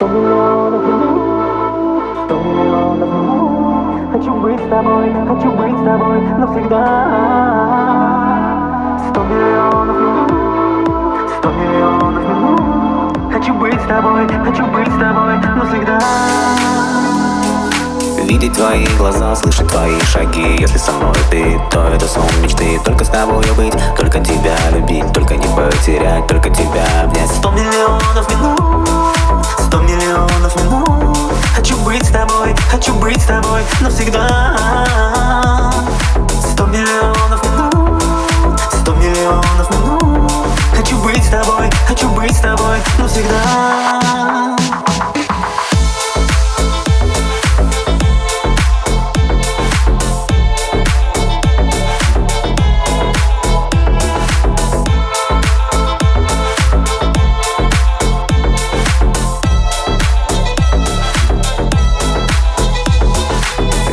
Хочу быть с тобой, хочу быть с тобой навсегда. Сто миллионов минут, сто миллионов минут. Хочу быть с тобой, хочу быть с тобой навсегда. Видеть твои глаза, слышать твои шаги. Если со мной ты, то это сон мечты. Только с тобой быть, только тебя любить. Только не потерять, только тебя обнять. Сто миллионов минут тобой навсегда. Сто миллионов минут Сто миллионов минут. Хочу быть с тобой, хочу быть с тобой навсегда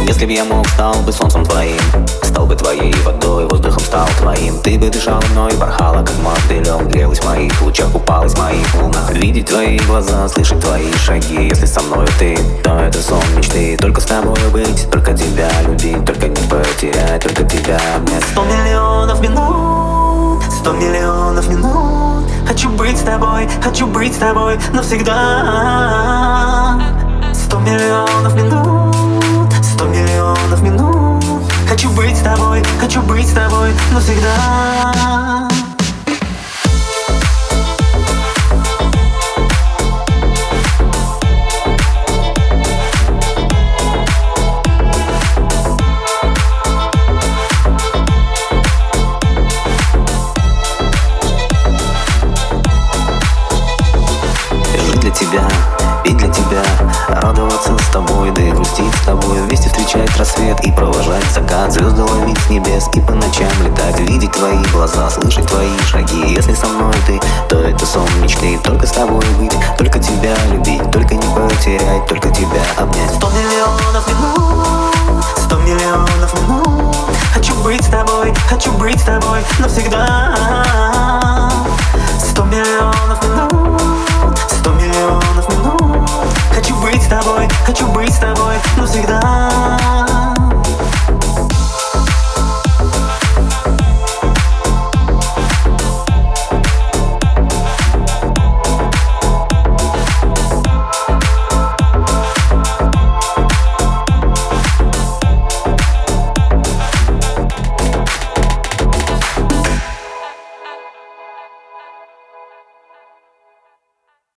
Если бы я мог, стал бы солнцем твоим Стал бы твоей водой, воздухом стал твоим. Ты бы дышала мной, порхала как мотылем Грелась в моих лучах, купалась в моих волнах Видеть твои глаза, слышать твои шаги. Если со мной ты, то это сон мечты. Только с тобой быть, только тебя любить Только не потерять, только тебя обнять. Сто миллионов минут Сто миллионов минут. Хочу быть с тобой, хочу быть с тобой навсегда. Сто миллионов хочу быть с тобой навсегда встречать рассвет и провожать закат Звезды ловить с небес и по ночам летать Видеть твои глаза, слышать твои шаги. Если со мной ты, то это сон мечты. Только с тобой быть, только тебя любить Только не потерять, только тебя обнять. Сто миллионов минут Сто миллионов минут. Хочу быть с тобой, хочу быть с тобой навсегда тобой, хочу быть с тобой но всегда.